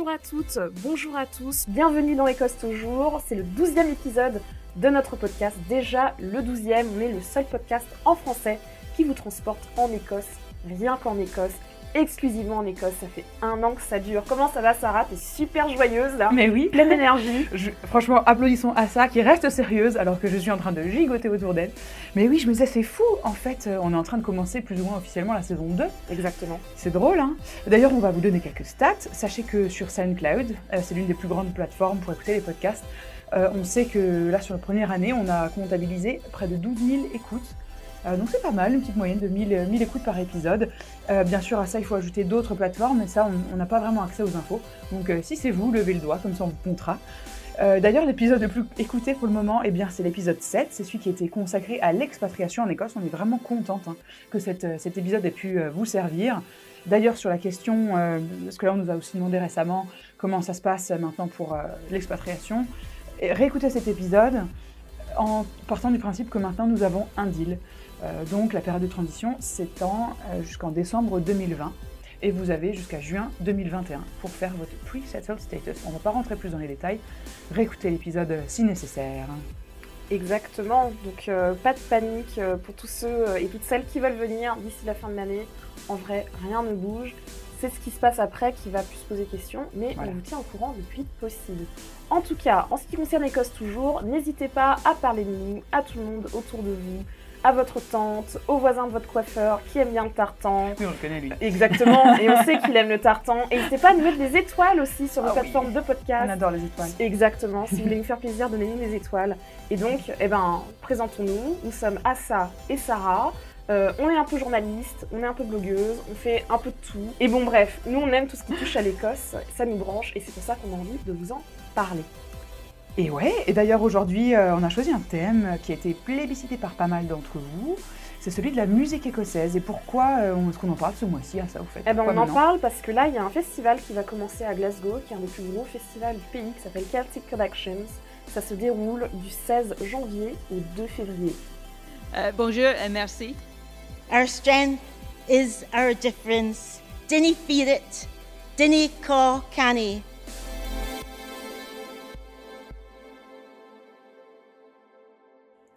Bonjour à toutes, bonjour à tous, bienvenue dans Écosse toujours. C'est le 12e épisode de notre podcast. Déjà le 12e, on est le seul podcast en français qui vous transporte en Écosse, rien qu'en Écosse exclusivement en Écosse. Ça fait un an que ça dure. Comment ça va, Sarah? T'es super joyeuse là. Mais oui. Pleine d'énergie. Franchement, applaudissons à ça qui reste sérieuse alors que je suis en train de gigoter autour d'elle. Mais oui, je me disais, c'est fou. En fait, euh, on est en train de commencer plus ou moins officiellement la saison 2. Exactement. C'est drôle, hein D'ailleurs, on va vous donner quelques stats. Sachez que sur SoundCloud, euh, c'est l'une des plus grandes plateformes pour écouter les podcasts. Euh, on sait que là, sur la première année, on a comptabilisé près de 12 000 écoutes. Euh, donc c'est pas mal, une petite moyenne de 1000, 1000 écoutes par épisode. Euh, bien sûr, à ça, il faut ajouter d'autres plateformes, mais ça, on n'a pas vraiment accès aux infos. Donc euh, si c'est vous, levez le doigt, comme ça on vous comptera. D'ailleurs, l'épisode le plus écouté pour le moment, eh c'est l'épisode 7, c'est celui qui été consacré à l'expatriation en Écosse. On est vraiment contente hein, que cet épisode ait pu vous servir. D'ailleurs, sur la question, parce que là, on nous a aussi demandé récemment comment ça se passe maintenant pour l'expatriation, réécoutez cet épisode en partant du principe que maintenant nous avons un deal. Euh, donc la période de transition s'étend euh, jusqu'en décembre 2020 et vous avez jusqu'à juin 2021 pour faire votre pre-settled status. On ne va pas rentrer plus dans les détails, réécoutez l'épisode si nécessaire. Exactement, donc euh, pas de panique pour tous ceux et toutes celles qui veulent venir d'ici la fin de l'année. En vrai, rien ne bouge. C'est ce qui se passe après qui va plus se poser question, mais on vous tient au courant le plus possible. En tout cas, en ce qui concerne l'Écosse toujours, n'hésitez pas à parler de nous à tout le monde autour de vous à votre tante, au voisin de votre coiffeur qui aime bien le tartan. Oui, on le connaît lui. Exactement, et on sait qu'il aime le tartan. Et n'hésitez pas à nous mettre des étoiles aussi sur vos ah plateformes de podcast. On adore les étoiles. Exactement, si vous voulez nous faire plaisir, donnez-nous des étoiles. Et donc, eh ben, présentons-nous. Nous sommes Assa et Sarah. Euh, on est un peu journaliste, on est un peu blogueuse, on fait un peu de tout. Et bon, bref, nous on aime tout ce qui touche à l'Écosse, ça nous branche et c'est pour ça qu'on a envie de vous en parler. Et ouais, et d'ailleurs aujourd'hui, euh, on a choisi un thème qui a été plébiscité par pas mal d'entre vous. C'est celui de la musique écossaise. Et pourquoi est-ce qu'on en parle ce mois-ci à ça, vous faites Eh ben, on en parle parce que là, il y a un festival qui va commencer à Glasgow, qui est un des plus gros festivals du pays, qui s'appelle Celtic Connections. Ça se déroule du 16 janvier au 2 février. Euh, bonjour et merci. Our strength is our difference. Dinny fear it. Dinny call canny.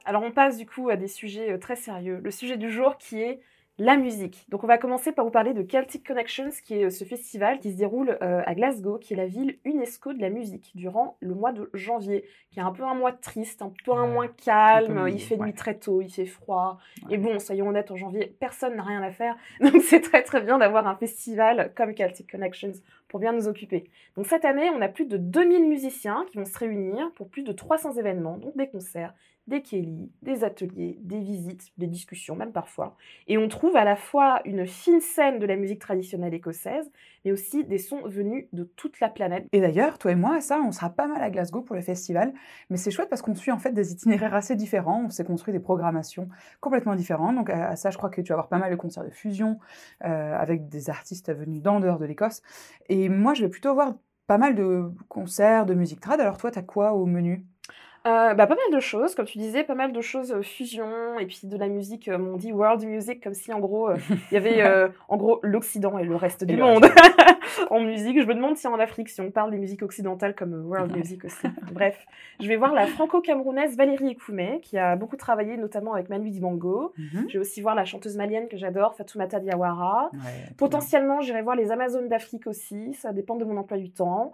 Alors on passe du coup à des sujets euh, très sérieux. Le sujet du jour qui est la musique. Donc on va commencer par vous parler de Celtic Connections, qui est euh, ce festival qui se déroule euh, à Glasgow, qui est la ville UNESCO de la musique, durant le mois de janvier, qui est un peu un mois triste, un peu un mois calme, il fait nuit très tôt, il fait froid. Et bon, soyons honnêtes, en janvier, personne n'a rien à faire, donc c'est très très bien d'avoir un festival comme Celtic Connections pour bien nous occuper. Donc cette année, on a plus de 2000 musiciens qui vont se réunir pour plus de 300 événements, donc des concerts, des Kelly, des ateliers, des visites, des discussions même parfois. Et on trouve à la fois une fine scène de la musique traditionnelle écossaise, mais aussi des sons venus de toute la planète. Et d'ailleurs, toi et moi, ça, on sera pas mal à Glasgow pour le festival, mais c'est chouette parce qu'on suit en fait des itinéraires assez différents, on s'est construit des programmations complètement différentes. Donc à, ça, je crois que tu vas avoir pas mal de concerts de fusion euh, avec des artistes venus d'en dehors de l'Écosse. Et moi, je vais plutôt voir pas mal de concerts de musique trad. Alors toi, tu as quoi au menu? Euh, bah, pas mal de choses, comme tu disais, pas mal de choses euh, fusion et puis de la musique, euh, on dit world music comme si en gros il y avait en gros l'Occident et le reste du monde en musique. Je me demande si en Afrique, si on parle des musiques occidentales comme world music aussi. Bref, je vais voir la franco-camerounaise Valérie Ekoumé qui a beaucoup travaillé notamment avec Manu Dibango. Mhm. Je vais aussi voir la chanteuse malienne que j'adore, Fatoumata Diawara. Potentiellement, j'irai voir les Amazones d'Afrique aussi, ça dépend de mon emploi du temps.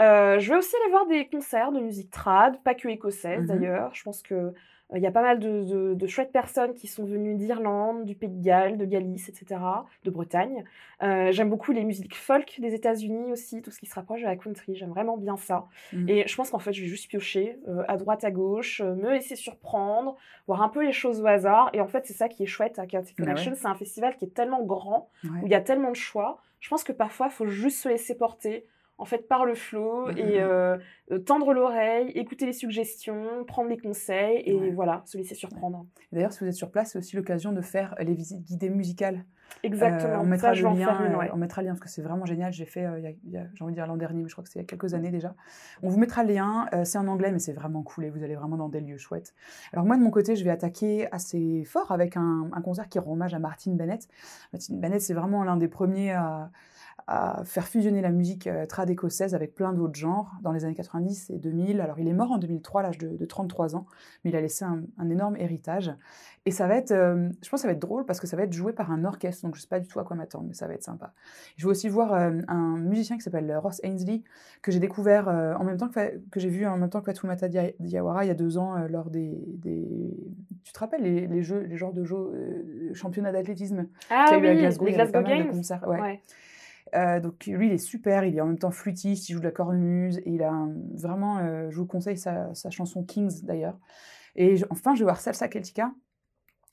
Euh, je vais aussi aller voir des concerts de musique trad, pas que écossaise mmh d'ailleurs. Je pense que il y a pas mal de, de, chouettes personnes qui sont venues d'Irlande, du Pays de Galles, de Galice, etc., de Bretagne. Euh, j'aime beaucoup les musiques folk des États-Unis aussi, tout ce qui se rapproche de la country. J'aime vraiment bien ça. Mmh. Et je pense qu'en fait, je vais juste piocher euh, à droite, à gauche, me laisser surprendre, voir un peu les choses au hasard. Et en fait, c'est ça qui est chouette à Celtic bah Connection. C'est un festival qui est tellement grand, où il y a tellement de choix. Je pense que parfois, il faut juste se laisser porter en fait par le flow et mmh. euh, euh, tendre l'oreille, écouter les suggestions, prendre les conseils et voilà, se laisser surprendre. D'ailleurs, si vous êtes sur place, c'est aussi l'occasion de faire les visites guidées musicales. Exactement. on mettra Ça, le lien. faire euh, ouais. On mettra le lien parce que c'est vraiment génial. J'ai fait, euh, j'ai envie de dire l'an dernier, mais je crois que c'est il y a quelques années déjà. On vous mettra le lien. euh, c'est en anglais, mais c'est vraiment cool et vous allez vraiment dans des lieux chouettes. Alors moi de mon côté, je vais attaquer assez fort avec un, un concert qui rend hommage à Martin Bennett. Martin Bennett, c'est vraiment l'un des premiers à, à faire fusionner la musique euh, trad écossaise avec plein d'autres genres dans les années 90 et 2000. Alors il est mort en 2003 à l'âge de, de 33 ans, mais il a laissé un, un énorme héritage. Et ça va être, euh, je pense que ça va être drôle parce que ça va être joué par un orchestre, donc je sais pas du tout à quoi m'attendre, mais ça va être sympa. Je vais aussi voir euh, un musicien qui s'appelle Ross Ainsley, que j'ai découvert euh, en même temps que, que j'ai vu en même temps que Fatoumata Dia- Diawara il y a deux ans lors des, des- Tu te rappelles les, les jeux, les genres de jeux, championnats d'athlétisme Ah qu'il y a eu à oui, Glasgow, les Glasgow mal de Games. concerts, ouais. Ouais. Euh, donc lui, il est super, il est en même temps flûtiste, il joue de la cornemuse, et il a un- vraiment, euh, je vous conseille sa, sa chanson Kings d'ailleurs. Et je- enfin, je vais voir Salsa Celtica.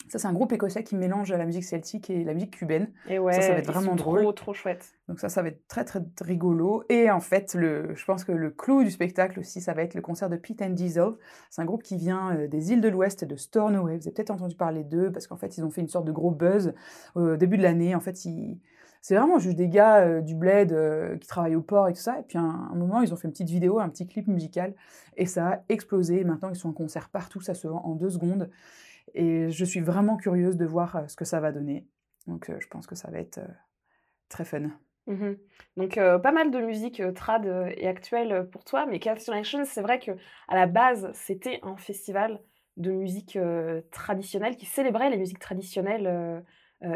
Ça, c'est un groupe écossais qui mélange la musique celtique et la musique cubaine. Et ouais, ça va être vraiment drôle. Trop, trop chouette. Donc ça, ça va être très, très rigolo. Et en fait, le, je pense que le clou du spectacle aussi, ça va être le concert de Pete and Diesel. C'est un groupe qui vient euh, des îles de l'Ouest et de Stornoway. Vous avez peut-être entendu parler d'eux parce qu'en fait, ils ont fait une sorte de gros buzz au début de l'année. En fait, ils- c'est vraiment juste des gars euh, du bled euh, qui travaillent au port et tout ça. Et puis à un, moment, ils ont fait une petite vidéo, un petit clip musical. Et ça a explosé. Maintenant, ils sont en concert partout. Ça se vend en deux secondes. Et je suis vraiment curieuse de voir euh, ce que ça va donner. Donc je pense que ça va être très fun. Mhm. Donc pas mal de musique trad et actuelle pour toi, mais Action, c'est vrai que à la base c'était un festival de musique traditionnelle qui célébrait les musiques traditionnelles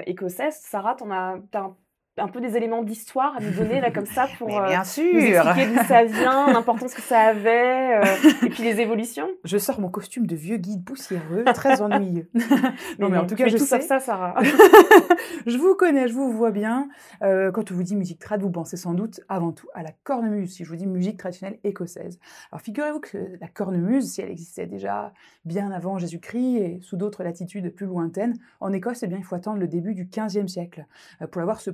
écossaises. Sarah, t'en as, un, un peu des éléments d'histoire à nous donner là comme ça pour euh, bien nous expliquer d'où ça vient, l'importance que ça avait, euh, et puis les évolutions. Je sors mon costume de vieux guide poussiéreux, très ennuyeux. non, mais en tout cas, je tout sais. ça, Sarah. je vous connais, je vous vois bien. Euh, quand on vous dit musique trad, vous pensez sans doute avant tout à la cornemuse, si je vous dis musique traditionnelle écossaise. Alors figurez-vous que la cornemuse, si elle existait déjà bien avant Jésus-Christ et sous d'autres latitudes plus lointaines, en Écosse, eh bien, il faut attendre le début du XVe siècle pour la voir se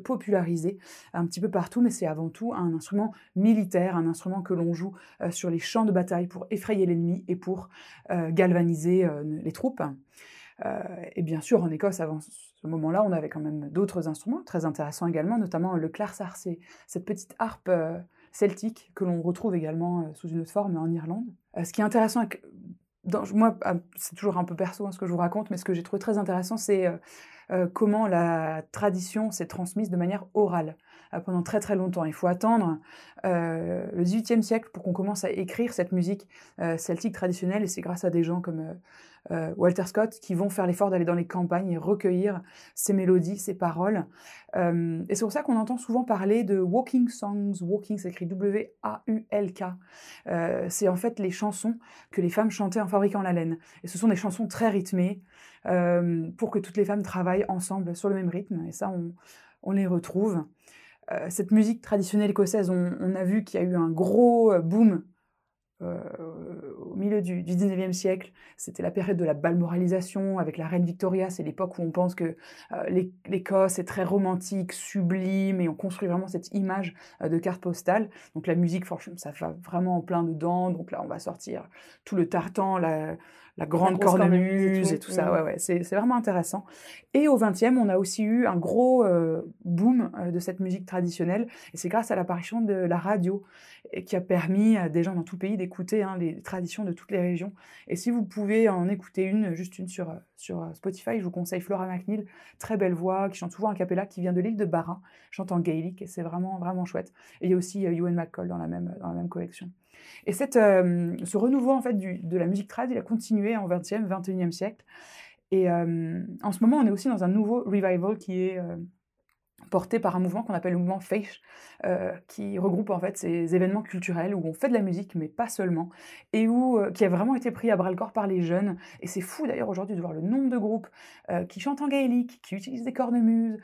un petit peu partout, mais c'est avant tout un instrument militaire, un instrument que l'on joue euh, sur les champs de bataille pour effrayer l'ennemi et pour euh, galvaniser euh, les troupes. Et bien sûr, en Écosse, avant ce moment-là, on avait quand même d'autres instruments très intéressants également, notamment le clarsar, c'est cette petite harpe celtique que l'on retrouve également sous une autre forme en Irlande. Ce qui est intéressant, moi, ah, c'est toujours un peu perso hein, ce que je vous raconte, mais ce que j'ai trouvé très intéressant, c'est euh, comment la tradition s'est transmise de manière orale pendant très très longtemps. Il faut attendre euh, le XVIIIe siècle pour qu'on commence à écrire cette musique euh, celtique traditionnelle, et c'est grâce à des gens comme euh, euh, Walter Scott qui vont faire l'effort d'aller dans les campagnes et recueillir ces mélodies, ces paroles. Euh, et c'est pour ça qu'on entend souvent parler de walking songs. Walking, c'est écrit W-A-U-L-K. Euh, c'est en fait les chansons que les femmes chantaient en fabriquant la laine. Et ce sont des chansons très rythmées euh, pour que toutes les femmes travaillent ensemble sur le même rythme. Et ça, on les retrouve. Euh, cette musique traditionnelle écossaise, on, a vu qu'il y a eu un gros euh, boom euh, au milieu du, du 19e siècle. C'était la période de la balmoralisation avec la reine Victoria. C'est l'époque où on pense que l'Écosse est très romantique, sublime, et on construit vraiment cette image de carte postale. Donc la musique, ça va vraiment en plein dedans. Donc là, on va sortir tout le tartan, la grande cornemuse et et tout. ça. Mm. Ouais, ouais, c'est vraiment intéressant. Et au 20e, on a aussi eu un gros euh, boom euh, de cette musique traditionnelle. Et c'est grâce à l'apparition de la radio qui a permis à des gens dans tout le pays d'écouter hein, les traditions de toutes les régions. Et si vous pouvez en écouter une, juste une sur, euh, sur Spotify, je vous conseille Flora McNeil, très belle voix, qui chante souvent un cappella, qui vient de l'île de Barra, chante en gaélique, et c'est vraiment, vraiment chouette. Et il y a aussi Ewan McCall dans la même, dans la même collection. Et cette, euh, ce renouveau en fait, de la musique trad, il a continué en 20e, 21e siècle. Et euh, en ce moment, on est aussi dans un nouveau revival qui est euh, porté par un mouvement qu'on appelle le mouvement Feish, qui regroupe en fait ces événements culturels où on fait de la musique, mais pas seulement, et où qui a vraiment été pris à bras le corps par les jeunes. Et c'est fou d'ailleurs aujourd'hui de voir le nombre de groupes qui chantent en gaélique, qui utilisent des cornemuses,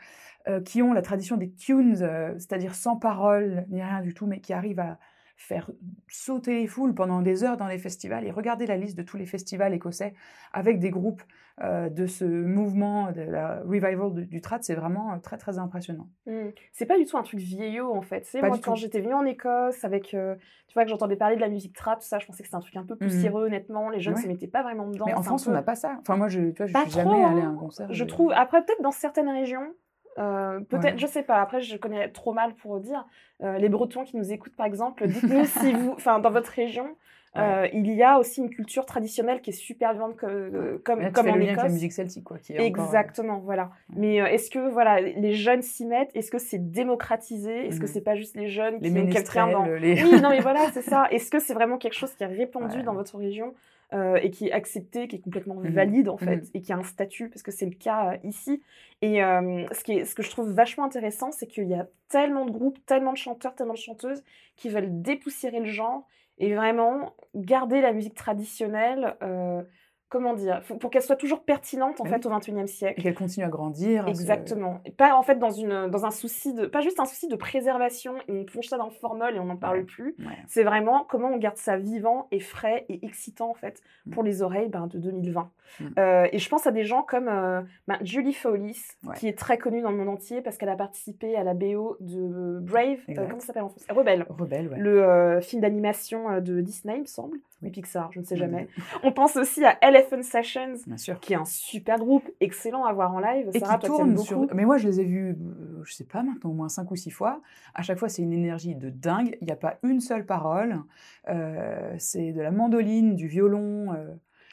qui ont la tradition des tunes, c'est-à-dire sans parole ni rien du tout, mais qui arrivent à faire sauter les foules pendant des heures dans les festivals et regarder la liste de tous les festivals écossais avec des groupes euh, de ce mouvement de la revival du, du trad, c'est vraiment euh, très très impressionnant. Mm. C'est pas du tout un truc vieillot en fait. C'est moi quand j'étais venue en Écosse avec, euh, tu vois que j'entendais parler de la musique trad, tout ça, je pensais que c'était un truc un peu poussiéreux honnêtement. Les jeunes Ouais. se mettaient pas vraiment dedans. Mais en France, peu- on n'a pas ça. Enfin, moi, je, tu vois, je suis trop, jamais allée à hein. un concert. Je trouve. Après peut-être dans certaines régions, Euh, Peut-être, Ouais. je sais pas. Après, je connais trop mal pour dire. Euh, les Bretons qui nous écoutent, par exemple, dites-nous si vous, enfin, dans votre région, euh, il y a aussi une culture traditionnelle qui est super vivante que- euh, comme, Là, tu comme fais en le lien avec la musique celtique, quoi. Qui est encore, euh, Exactement, voilà. Mais euh, est-ce que voilà, les jeunes s'y mettent? Est-ce que c'est démocratisé? Est-ce que Mhm. c'est pas juste les jeunes les qui ont quelqu'un dans les... Oui, non, mais voilà, c'est ça. Est-ce que c'est vraiment quelque chose qui est répandu Ouais. dans votre région? Euh, et qui est accepté, qui est complètement Mhm. valide en fait, Mhm. et qui a un statut, parce que c'est le cas euh, ici. Et euh, ce, qui est, ce que je trouve vachement intéressant, c'est qu'il y a tellement de groupes, tellement de chanteurs, tellement de chanteuses qui veulent dépoussiérer le genre et vraiment garder la musique traditionnelle. euh, comment dire Pour qu'elle soit toujours pertinente en Bah fait au XXIe Et siècle. qu'elle continue à grandir. se- Exactement. Et pas en fait dans, une, dans un souci de. Pas juste un souci de préservation et on plonge ça dans le formol et on n'en parle Ouais. plus. Ouais. C'est vraiment comment on garde ça vivant et frais et excitant en fait pour les oreilles ben, de 2020. Mm. Euh, et je pense à des gens comme euh, ben, Julie Fowlis, Ouais. qui est très connue dans le monde entier parce qu'elle a participé à la BO de Brave, euh, comment ça s'appelle en français? Rebelle. Le euh, film d'animation euh, de Disney, il me semble, Oui. ou Pixar, je ne sais Mm. jamais. On pense aussi à Elephant Sessions, Bien sûr. qui est un super groupe, excellent à voir en live. Et Sarah, qui toi, tourne beaucoup. sur. Mais moi, je les ai vus, euh, je sais pas maintenant, au moins cinq ou six fois. À chaque fois, c'est une énergie de dingue. Il n'y a pas une seule parole. Euh, c'est de la mandoline, du violon. euh,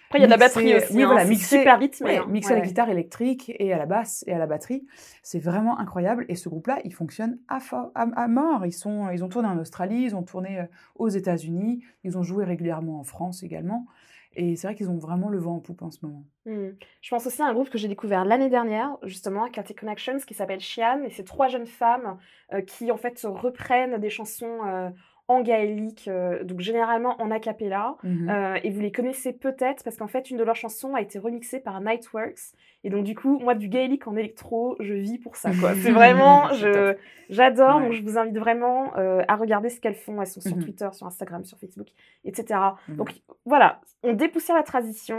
Après, il y a de la batterie aussi. oui, hein, voilà, mixé- super rythmé. ouais, hein. mixé à la Ouais. guitare électrique et à la basse et à la batterie. C'est vraiment incroyable. Et ce groupe-là, il fonctionne à, fo- à, à mort. Ils, sont, ils ont tourné en Australie, ils ont tourné euh, aux États-Unis, ils ont joué régulièrement en France également. Et c'est vrai qu'ils ont vraiment le vent en poupe en ce moment. Hmm. Je pense aussi à un groupe que j'ai découvert l'année dernière, justement, à Celtic Connections, qui s'appelle Chian. Et c'est trois jeunes femmes euh, qui, en fait, reprennent des chansons euh, en gaélique, euh, donc généralement en a cappella. Mhm. Euh, et vous les connaissez peut-être parce qu'en fait, une de leurs chansons a été remixée par Nightworks. Et donc, du coup, moi, du gaélique en électro, je vis pour ça. quoi. C'est vraiment, je, j'adore. Ouais. Donc, je vous invite vraiment euh, à regarder ce qu'elles font. Elles sont sur Mhm. Twitter, sur Instagram, sur Facebook, etc. Mhm. Donc, voilà, on dépoussière la tradition.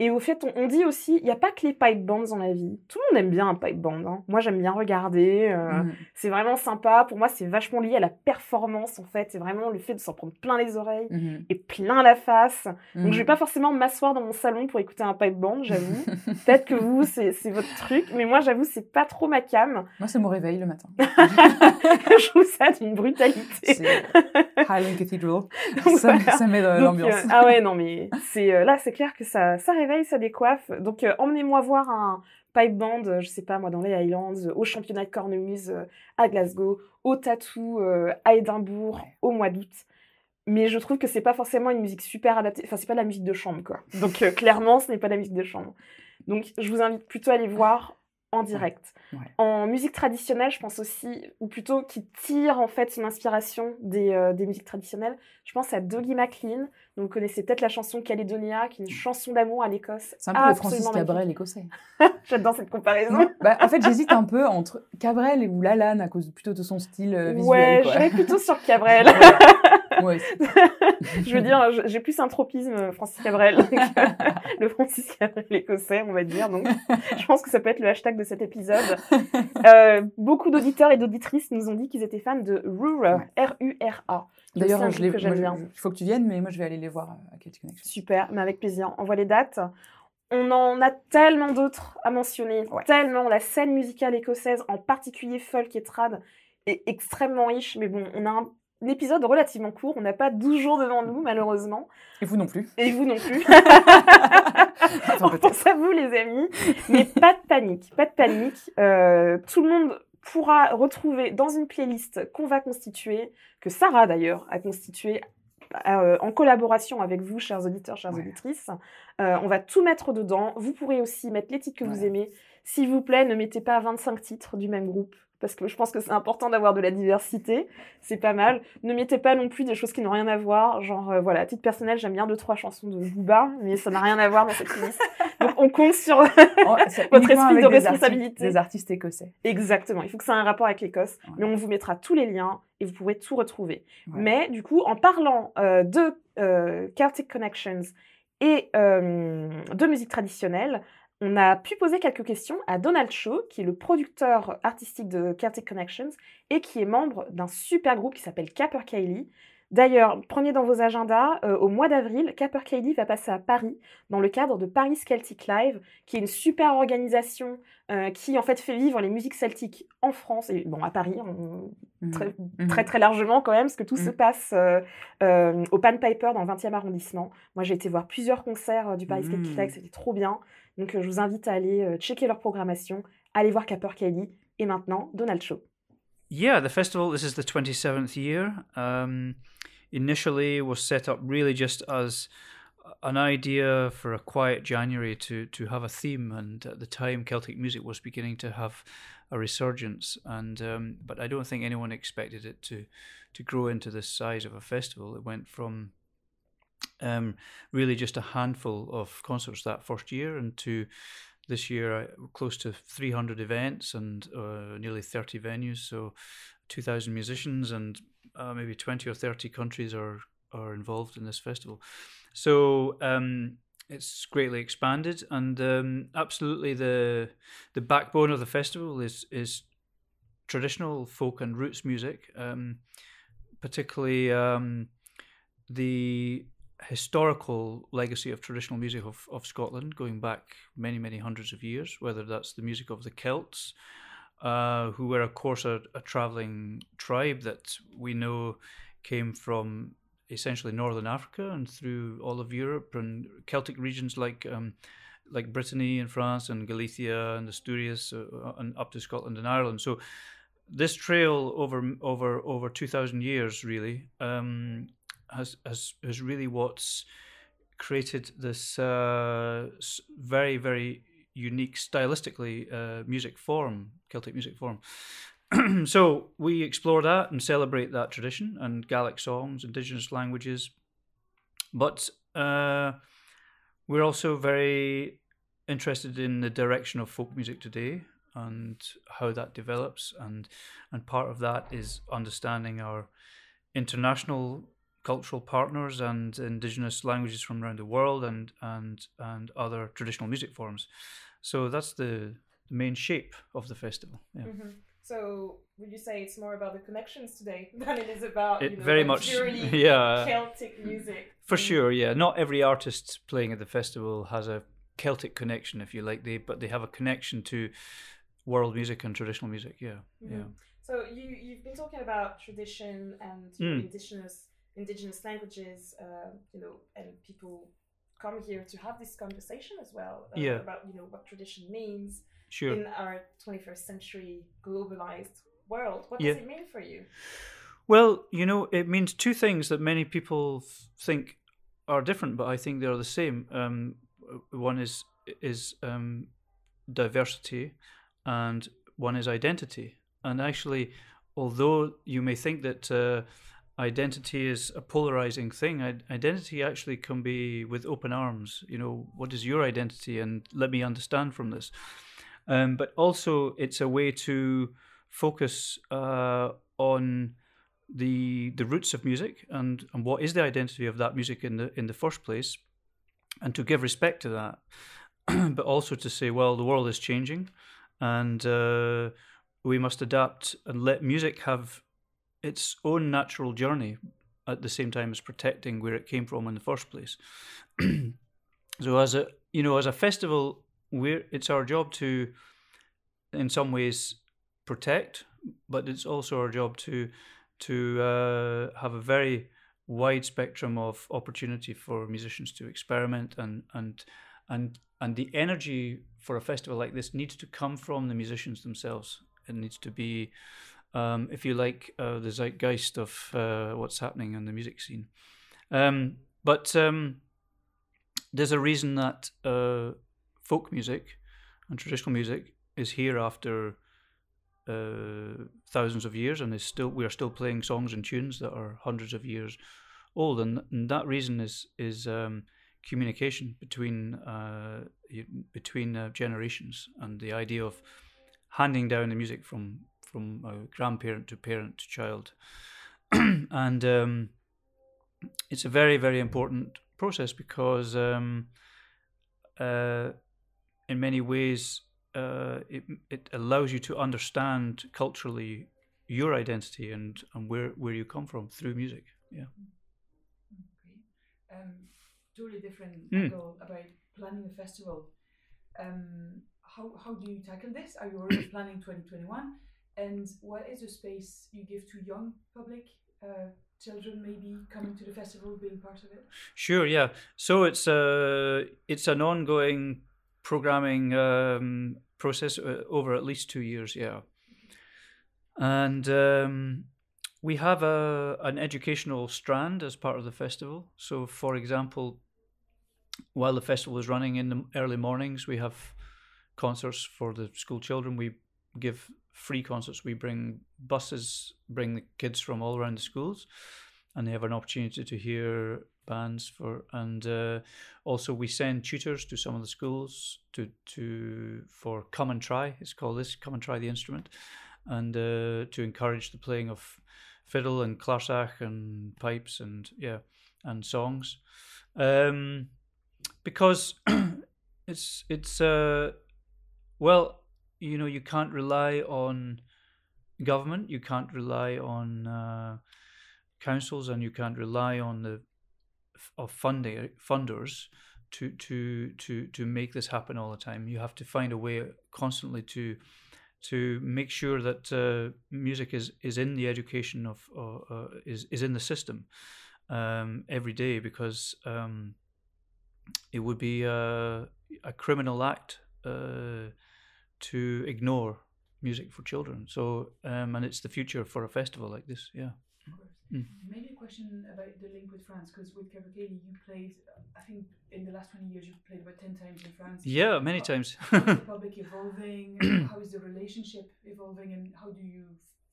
Euh, et au fait, on, on dit aussi, il n'y a pas que les pipe bands dans la vie. Tout le monde aime bien un pipe band. hein. Moi, j'aime bien regarder. euh, Mhm. C'est vraiment sympa. Pour moi, c'est vachement lié à la performance, en fait. C'est vraiment le fait de s'en prendre plein les oreilles Mhm. et plein la face. Donc, Mhm. je vais pas forcément m'asseoir dans mon salon pour écouter un pipe band, j'avoue. Peut-être que vous, c'est votre truc. Mais moi, j'avoue, c'est pas trop ma cam. Moi, c'est mon réveil le matin. je trouve ça d'une brutalité. Highland Cathedral. Donc, ça, voilà. ça met dans Donc, l'ambiance. euh, ah ouais, non, mais c'est euh, là, c'est clair que ça, ça réveille, ça décoiffe. Donc, euh, emmenez-moi voir un pipe band, euh, je sais pas, moi, dans les Highlands, euh, au championnat de cornemuse à Glasgow, au Tattoo euh, à Édimbourg Ouais. au mois d'août. Mais je trouve que c'est pas forcément une musique super adaptée. Enfin, c'est pas de la musique de chambre, quoi. Donc, clairement, ce n'est pas de la musique de chambre. Donc, je vous invite plutôt à aller voir en direct. Ouais. En musique traditionnelle, je pense aussi, ou plutôt qui tire en fait son inspiration des, euh, des musiques traditionnelles, je pense à Dougie MacLean. Donc, vous connaissez peut-être la chanson Calédonia, qui est une chanson d'amour à l'Écosse. C'est un peu le Francis. Cabrel écossais. J'adore cette comparaison. bah, en fait, j'hésite un peu entre Cabrel ou Lalanne à cause plutôt de son style euh, visuel. ouais, quoi. j'irais plutôt sur Cabrel. Aussi. je veux dire, j'ai plus un tropisme euh, Francis Cabrel que le Francis Cabrel écossais, on va dire. Donc, je pense que ça peut être le hashtag de cet épisode. Euh, beaucoup d'auditeurs et d'auditrices nous ont dit qu'ils étaient fans de Rura, Ouais. R-U-R-A. D'ailleurs, je il faut que tu viennes, mais moi, je vais aller les voir à Celtic Connection. Super, mais avec plaisir. Envoie les dates. On en a tellement d'autres à mentionner. Ouais. Tellement. La scène musicale écossaise, en particulier folk et trad, est extrêmement riche. Mais bon, on a un, un épisode relativement court. On n'a pas 12 jours devant nous, malheureusement. Et vous non plus. Et vous non plus. Enfin, On pense à vous, les amis. Mais pas de panique. Pas de panique. Euh, tout le monde pourra retrouver dans une playlist qu'on va constituer, que Sarah d'ailleurs a constituée euh, en collaboration avec vous, chers auditeurs, chères Ouais. auditrices. Euh, on va tout mettre dedans. Vous pourrez aussi mettre les titres que vous aimez. S'il vous plaît, ne mettez pas 25 titres du même groupe. Parce que je pense que c'est important d'avoir de la diversité. C'est pas mal. Ne mettez pas non plus des choses qui n'ont rien à voir. Genre, euh, voilà, à titre personnel, j'aime bien deux, trois chansons de Booba, mais ça n'a rien à voir dans cette playlist. Donc, on compte sur. Oh, Votre esprit de des artistes- responsabilité. Des artistes écossais. Exactement. Il faut que ça ait un rapport avec l'Écosse. Ouais. Mais on vous mettra tous les liens et vous pourrez tout retrouver. Ouais. Mais du coup, en parlant euh, de euh, Celtic Connections et euh, de musique traditionnelle, on a pu poser quelques questions à Donald Shaw, qui est le producteur artistique de Celtic Connections et qui est membre d'un super groupe qui s'appelle Caper Kylie. D'ailleurs, prenez dans vos agendas, euh, au mois d'avril, Capper Cady va passer à Paris dans le cadre de Paris Celtic Live, qui est une super organisation euh, qui en fait fait vivre les musiques celtiques en France et bon à Paris très, Mhm. très très largement quand même, parce que tout se Mhm. passe euh, au Pan Piper dans le 20e arrondissement. Moi j'ai été voir plusieurs concerts du Paris Celtic. Live, c'était trop bien. Donc euh, je vous invite à aller euh, checker leur programmation, aller voir Capper Cady et maintenant Donald Show. Yeah, the festival, this is the 27th year. Um, initially was set up really just as an idea for a quiet January to, to have a theme. And at the time, Celtic music was beginning to have a resurgence. And um, But I don't think anyone expected it to, to grow into the size of a festival. It went from um, really just a handful of concerts that first year and to this year uh, close to 300 events and uh, nearly 30 venues. So 2000 musicians and uh, maybe 20 or 30 countries are are involved in this festival. So um, it's greatly expanded and um, absolutely the the backbone of the festival is is traditional folk and roots music um, particularly um, the historical legacy of traditional music of, of Scotland going back many, many hundreds of years, whether that's the music of the Celts, uh, who were, of course, a, a travelling tribe that we know came from essentially northern Africa and through all of Europe and Celtic regions like um, like Brittany and France and Galicia and Asturias uh, and up to Scotland and Ireland. So this trail over over over two thousand years really um, has has has really what's created this uh, very very unique stylistically uh, music form, Celtic music form. so we explore that and celebrate that tradition and Gaelic songs, indigenous languages, but uh, we're also very interested in the direction of folk music today and how that develops and and part of that is understanding our international cultural partners and indigenous languages from around the world and and and other traditional music forms so that's the, the main shape of the festival yeah. So would you say it's more about the connections today than it is about It very much yeah Celtic music? For sure, yeah. Not every artist playing at the festival has a Celtic connection, if you like. They but they have a connection to world music and traditional music. Yeah, yeah. So you you've been talking about tradition and you Mm. indigenous indigenous languages, uh, you know, and people come here to have this conversation as well uh, Yeah. about you know what tradition means Sure. in our 21st century globalized world. What Yeah. does it mean for you? Well, you know, it means two things that many people think are different, but I think they are the same. Um, one is is um, diversity, and one is identity. And actually, although you may think that uh, identity is a polarizing thing, I- identity actually can be with open arms. You know, what is your identity, and let me understand from this. Um, but also, it's a way to focus uh, on the the roots of music and and what is the identity of that music in the in the first place, and to give respect to that, but also to say, well, the world is changing, and uh, we must adapt and let music have its own natural journey at the same time as protecting where it came from in the first place. so as a you know as a festival, we're it's our job to, in some ways, protect, but it's also our job to to uh, have a very wide spectrum of opportunity for musicians to experiment and and and and the energy for a festival like this needs to come from the musicians themselves. It needs to be, um, if you like, uh, the zeitgeist of uh, what's happening in the music scene. Um, but um, there's a reason that uh, folk music and traditional music is here after uh, thousands of years and is still we are still playing songs and tunes that are hundreds of years old and, and that reason is is um, communication between uh, between uh, generations and the idea of handing down the music from from uh, grandparent to parent to child and um, it's a very very important process because um, uh, in many ways uh, it, it allows you to understand culturally your identity and, and where, where you come from through music. Yeah. Okay. Um, totally different Mm. angle about planning a festival. Um, how, how do you tackle this? Are you already planning 2021? And what is the space you give to young public, uh, children maybe coming to the festival, being part of it? Sure, yeah. So it's a it's an ongoing programming um, process uh, over at least two years, yeah. And um, we have a an educational strand as part of the festival. So, for example, while the festival is running in the early mornings, we have concerts for the school children. We give free concerts. We bring buses, bring the kids from all around the schools, and they have an opportunity to hear bands for. And uh, also, we send tutors to some of the schools to to for come and try. It's called this come and try the instrument, and uh, to encourage the playing of fiddle and clarsach and pipes and yeah and songs. Um, because it's it's uh well you know you can't rely on government you can't rely on uh, councils and you can't rely on the of funding funders to to to to make this happen all the time. You have to find a way constantly to to make sure that uh, music is is in the education of uh, is is in the system um, every day because um, it would be a, a criminal act uh, to ignore music for children. So, um, and it's the future for a festival like this. Yeah. Mm. Maybe a question about the link with France, because with Cavalcade you played, I think in the last 20 years you've played about 10 times in France. Yeah, many How- times. how is the public evolving? how is the relationship evolving? And how do you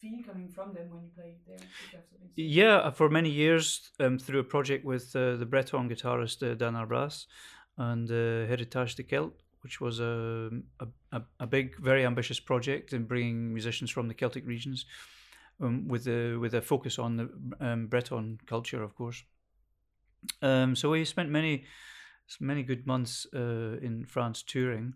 feel coming from them when you play there? If you have something to say. Yeah, uh, for many years, um, through a project with uh, the Breton guitarist uh, Dan Arbras and uh, Heritage de Celt, which was a, a, a, big, very ambitious project in bringing musicians from the Celtic regions um, with, a, with a focus on the um, Breton culture, of course. Um, so we spent many, many good months uh, in France touring.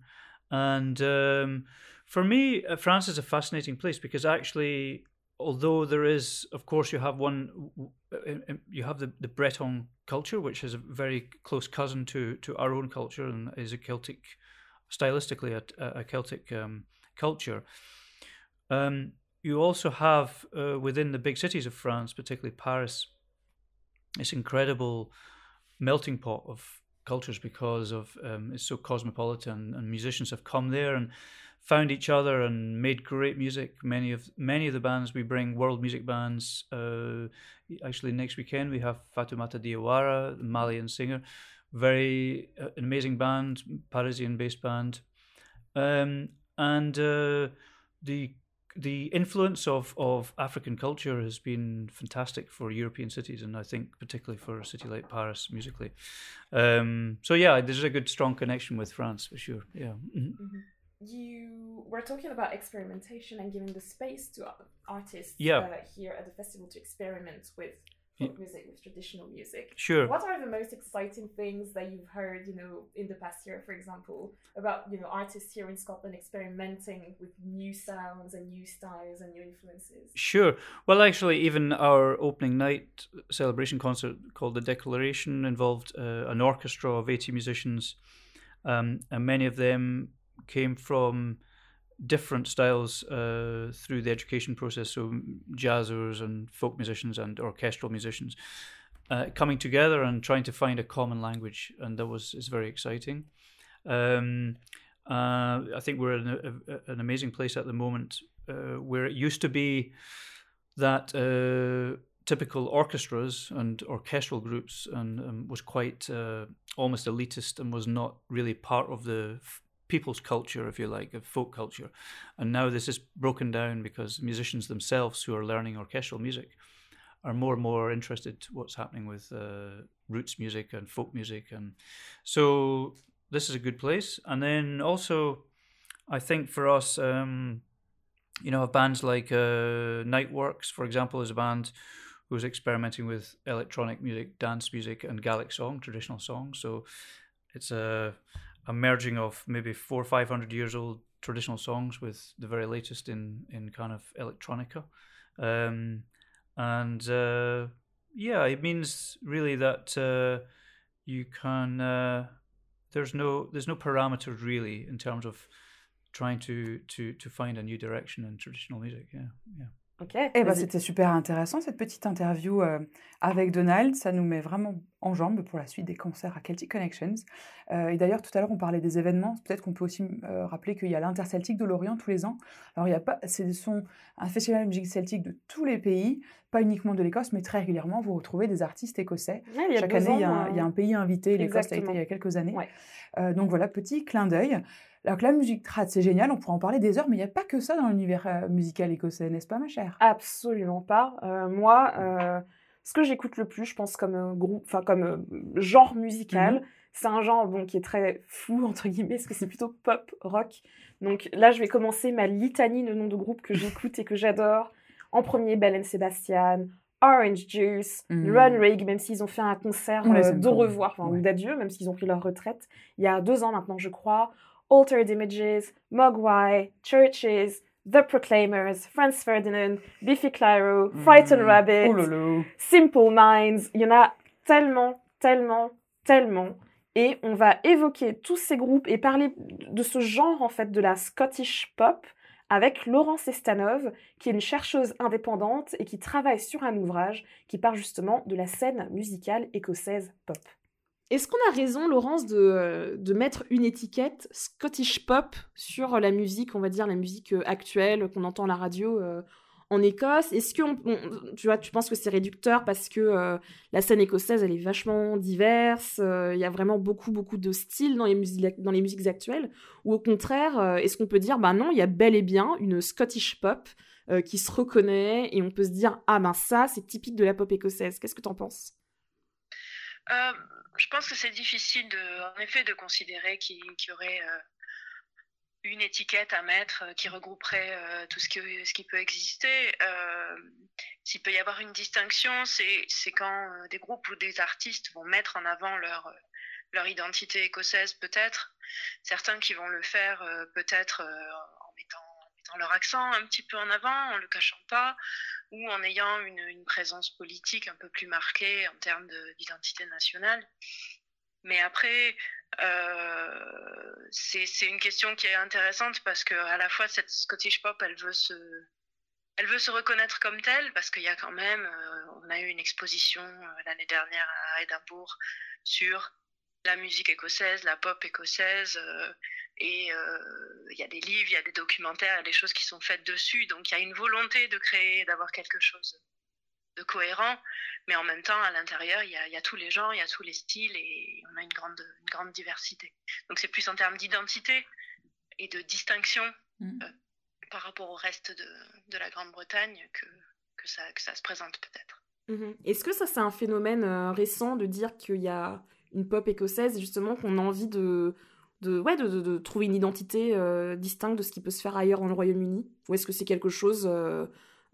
And um, for me, uh, France is a fascinating place because actually, although there is, of course, you have one, uh, uh, you have the, the Breton culture, which is a very close cousin to to our own culture and is a Celtic, stylistically a, a Celtic um, culture. Um, you also have uh, within the big cities of France, particularly Paris, this incredible melting pot of cultures because of um, it's so cosmopolitan and musicians have come there and found each other and made great music many of many of the bands we bring world music bands uh, actually next weekend we have Fatoumata Diawara the Malian singer very uh, an amazing band Parisian based band um, and uh, the the influence of, of African culture has been fantastic for European cities, and I think particularly for a city like Paris musically. Um, so yeah, there's a good strong connection with France for sure. Yeah. Mhm. You were talking about experimentation and giving the space to artists Yeah. here at the festival to experiment with folk music, with traditional music. Sure. What are the most exciting things that you've heard, you know, in the past year, for example, about you know artists here in Scotland experimenting with new sounds and new styles and new influences? Sure. Well, actually, even our opening night celebration concert called The Declaration involved uh, an orchestra of 80 musicians, um, and many of them came from different styles uh, through the education process. So, jazzers and folk musicians and orchestral musicians uh, coming together and trying to find a common language, and that was is very exciting. Um, uh, I think we're in a, a, an amazing place at the moment uh, where it used to be that uh, typical orchestras and orchestral groups and um, was quite uh, almost elitist and was not really part of the f- people's culture, if you like, of folk culture. And now this is broken down because musicians themselves who are learning orchestral music are more and more interested to what's happening with uh, roots music and folk music and so this is a good place and then also i think for us um, you know, bands like uh, Nightworks, for example, is a band who's experimenting with electronic music, dance music, and Gaelic song, traditional songs. So it's a, a merging of maybe four or five hundred years old traditional songs with the very latest in in kind of electronica, um, and uh, yeah, it means really that uh, you can. Uh, there's no there's no parameters really in terms of trying to to to find a new direction in traditional music. Yeah, yeah. Ok. Eh ben, c'était super intéressant cette petite interview euh, avec Donald. Ça nous met vraiment en jambes pour la suite des concerts à Celtic Connections. Euh, et d'ailleurs, tout à l'heure, on parlait des événements. Peut-être qu'on peut aussi euh, rappeler qu'il y a l'Interceltique de Lorient tous les ans. Alors, il y a pas, c'est sont un festival de musique celtique de tous les pays, pas uniquement de l'Écosse, mais très régulièrement, vous retrouvez des artistes écossais. Ouais, il y a Chaque année, il y, a un, il y a un pays invité. L'Écosse a été il y a quelques années. Ouais. Donc voilà, petit clin d'œil. Alors que la musique trad, c'est génial, on pourrait en parler des heures, mais il n'y a pas que ça dans l'univers euh, musical écossais, n'est-ce pas, ma chère? Absolument pas. Euh, moi, euh, ce que j'écoute le plus, je pense comme groupe, enfin comme genre musical, Mhm. c'est un genre bon qui est très fou entre guillemets, parce que c'est plutôt pop rock. Donc là, je vais commencer ma litanie de noms de groupes que j'écoute et que j'adore. En premier, Bell Sebastian, Orange Juice, Mhm. Run Rig, même s'ils ont fait un concert euh, de revoir, enfin, Ouais. ou d'adieu, même s'ils ont pris leur retraite il y a deux ans maintenant, je crois. Altered Images, Mogwai, Churches, The Proclaimers, Franz Ferdinand, Biffy Clyro, Frightened Mhm. Rabbit, Oh Simple Minds. Il y en a tellement, tellement, tellement. Et on va évoquer tous ces groupes et parler de ce genre, en fait, de la Scottish pop avec Laurence Estanov, qui est une chercheuse indépendante et qui travaille sur un ouvrage qui parle justement de la scène musicale écossaise pop. Est-ce qu'on a raison, Laurence, de, euh, de mettre une étiquette Scottish pop sur la musique, on va dire la musique euh, actuelle qu'on entend à la radio euh, en Écosse? Est-ce que tu vois, tu penses que c'est réducteur parce que la scène écossaise elle est vachement diverse, il y a vraiment beaucoup beaucoup de styles dans les musiques actuelles? Ou au contraire, est-ce qu'on peut dire bah non, il y a bel et bien une Scottish pop qui se reconnaît et on peut se dire ah ben ça c'est typique de la pop écossaise. Qu'est-ce que t'en penses? Je pense que c'est difficile, de, en effet, de considérer qu'il y aurait euh, une étiquette à mettre euh, qui regrouperait euh, tout ce qui, ce qui peut exister. S'il peut y avoir une distinction, c'est quand des groupes ou des artistes vont mettre en avant leur, identité écossaise, peut-être. Certains qui vont le faire, peut-être, en mettant, en mettant leur accent un petit peu en avant, en le cachant pas ou en ayant une, présence politique un peu plus marquée en termes de- d'identité nationale. Mais après, euh, c'est c'est une question qui est intéressante parce que à la fois cette Scottish pop, elle veut se, elle veut se reconnaître comme telle parce qu'il y a quand même, euh, on a eu une exposition euh, l'année dernière à Édimbourg sur la musique écossaise, la pop écossaise, euh, et euh, il y a des livres, il y a des documentaires, il y a des choses qui sont faites dessus. Donc il y a une volonté de créer, d'avoir quelque chose de cohérent, mais en même temps, à l'intérieur, il y a, il y a tous les genres, il y a tous les styles, et on a une grande, une grande diversité. Donc c'est plus en termes d'identité et de distinction Mhm. euh, par rapport au reste de, de la Grande-Bretagne que, que, ça, que ça se présente peut-être. Mhm. Est-ce que ça, c'est un phénomène euh, récent de dire qu'il y a une pop écossaise justement qu'on a envie de, ouais, de, trouver une identité euh, distincte de ce qui peut se faire ailleurs dans le Royaume-Uni? Ou est-ce que c'est quelque chose euh,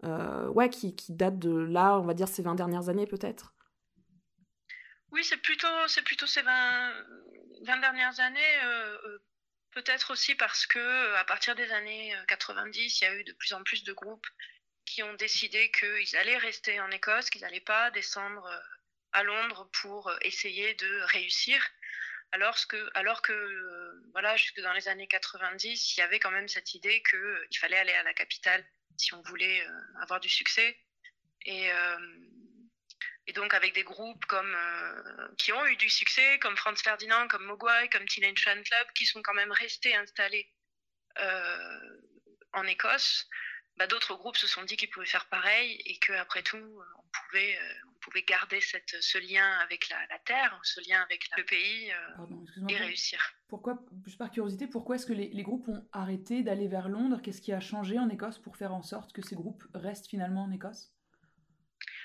euh, ouais, qui, date de là, on va dire, ces 20 dernières années peut-être? Oui, c'est plutôt, c'est plutôt ces 20, 20 dernières années, peut-être aussi parce que à partir des années euh, 90, il y a eu de plus en plus de groupes qui ont décidé qu'ils allaient rester en Écosse, qu'ils n'allaient pas descendre à Londres pour euh, essayer de réussir. Alors que, alors que euh, voilà, jusque dans les années 90, il y avait quand même cette idée qu'il fallait aller à la capitale si on voulait euh, avoir du succès. Et, euh, donc avec des groupes comme euh, qui ont eu du succès, comme Franz Ferdinand, comme Mogwai, comme Teenage Fan Club, qui sont quand même restés installés euh, en Écosse, bah, d'autres groupes se sont dit qu'ils pouvaient faire pareil et qu'après tout, on pouvait, euh, on pouvait garder cette, ce lien avec la, la terre, ce lien avec la- le pays euh, Pardon, et réussir. Pourquoi, juste par curiosité, pourquoi est-ce que les, les groupes ont arrêté d'aller vers Londres? Qu'est-ce qui a changé en Écosse pour faire en sorte que ces groupes restent finalement en Écosse?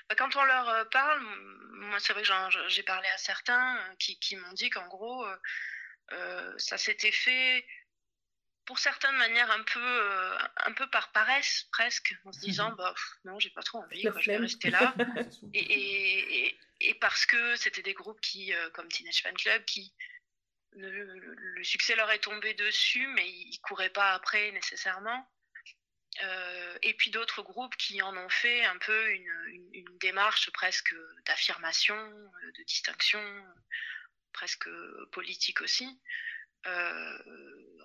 Bah, Quand on leur euh, parle, moi c'est vrai que j'ai parlé à certains euh, qui, qui m'ont dit qu'en gros, euh, euh, ça s'était fait pour certains de manière un peu, euh, un peu par paresse presque, en se disant bah, pff, non, j'ai pas trop envie, quoi, je vais rester là. et, et, et- et parce que c'était des groupes qui, euh, comme Teenage Fan Club, qui le, le- le succès leur est tombé dessus, mais ils couraient pas après nécessairement. et puis d'autres groupes qui en ont fait un peu une, une démarche presque d'affirmation, de distinction, presque politique aussi,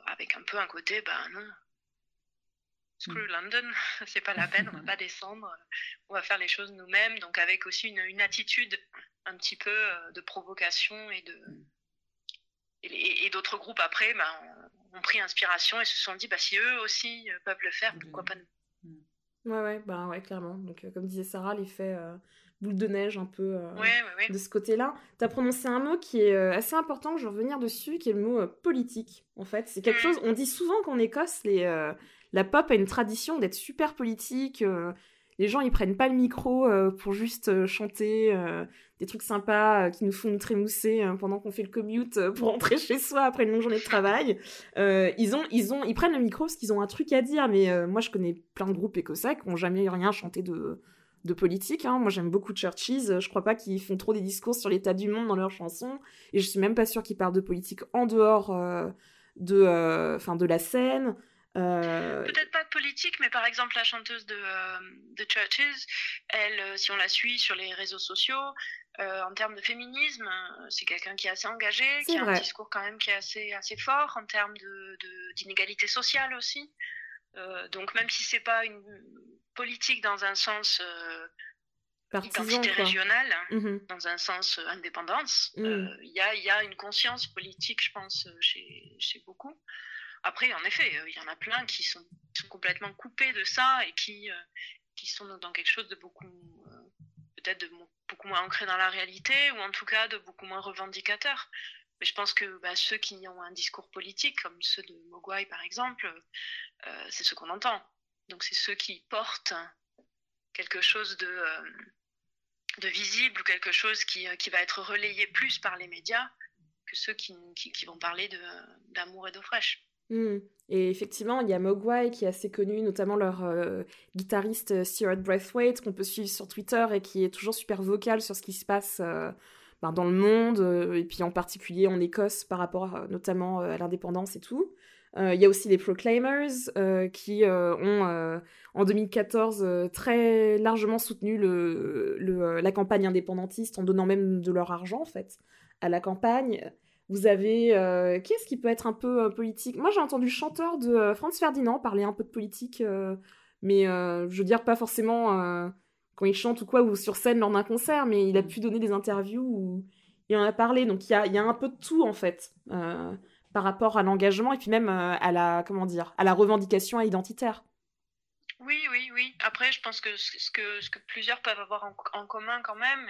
avec un peu un côté, ben non, Screw mm. London, c'est pas la peine, on va pas descendre, on va faire les choses nous-mêmes, donc avec aussi une, une, attitude un petit peu euh, de provocation et de mm. et, d'autres groupes après ben, ont, pris inspiration et se sont dit bah si eux aussi euh, peuvent le faire, pourquoi pas nous. Mm. Ouais ouais bah ouais clairement. Donc euh, comme disait Sarah, l'effet boule de neige un peu de ce côté-là. Tu as prononcé un mot qui est assez important, je vais revenir dessus, qui est le mot politique. En fait, c'est quelque chose, on dit souvent qu'en Écosse, les, la pop a une tradition d'être super politique. Euh, les gens, ils prennent pas le micro euh, pour juste euh, chanter des trucs sympas qui nous font nous trémousser pendant qu'on fait le commute pour rentrer chez soi après une longue journée de travail. ils ont, ils ont, ils prennent le micro parce qu'ils ont un truc à dire. Mais moi, je connais plein de groupes écossais qui n'ont jamais rien chanté de de politique. Hein. Moi, j'aime beaucoup Churches. Je crois pas qu'ils font trop des discours sur l'état du monde dans leurs chansons. Et je suis même pas sûre qu'ils parlent de politique en dehors de, enfin, de la scène. Euh, Peut-être pas de politique, mais par exemple la chanteuse de, euh, de Churches, elle, euh, si on la suit sur les réseaux sociaux, en termes de féminisme, c'est quelqu'un qui est assez engagé, qui a un discours quand même qui est assez, assez fort en termes d'inégalité de, sociale aussi. Donc même si c'est pas une politique dans un sens identité régionale, mmh dans un sens indépendance, mmh. il y, a, y, a, une conscience politique, je pense, chez, chez beaucoup. Après, en effet, euh, il y en a plein qui sont, complètement coupés de ça et qui, euh, qui sont dans quelque chose de beaucoup, euh, peut-être de beaucoup moins ancré dans la réalité ou en tout cas de beaucoup moins revendicateur. Mais je pense que bah, ceux qui ont un discours politique, comme ceux de Mogwai par exemple, c'est ce qu'on entend. Donc c'est ceux qui portent quelque chose de, de visible ou quelque chose qui, qui, va être relayé plus par les médias que ceux qui, vont parler d'amour et d'eau fraîche. Mmh. Et effectivement, il y a Mogwai qui est assez connu, notamment leur euh, guitariste euh, Stuart Braithwaite, qu'on peut suivre sur Twitter et qui est toujours super vocal sur ce qui se passe euh, ben, dans le monde, et puis en particulier en Écosse par rapport notamment à l'indépendance et tout. Il y a aussi les Proclaimers qui ont en 2014 très largement soutenu la campagne indépendantiste en donnant même de leur argent en fait à la campagne. Vous avez euh, qui est-ce qui peut être un peu euh, politique? Moi, j'ai entendu le chanteur de euh, Franz Ferdinand parler un peu de politique, mais je veux dire pas forcément quand il chante ou quoi ou sur scène lors d'un concert, mais il a pu donner des interviews où il en a parlé. Donc il y a, y a, un peu de tout en fait par rapport à l'engagement et puis même à la comment dire à la revendication identitaire. Oui, oui, oui. Après, je pense que ce que, ce que plusieurs peuvent avoir en, commun quand même,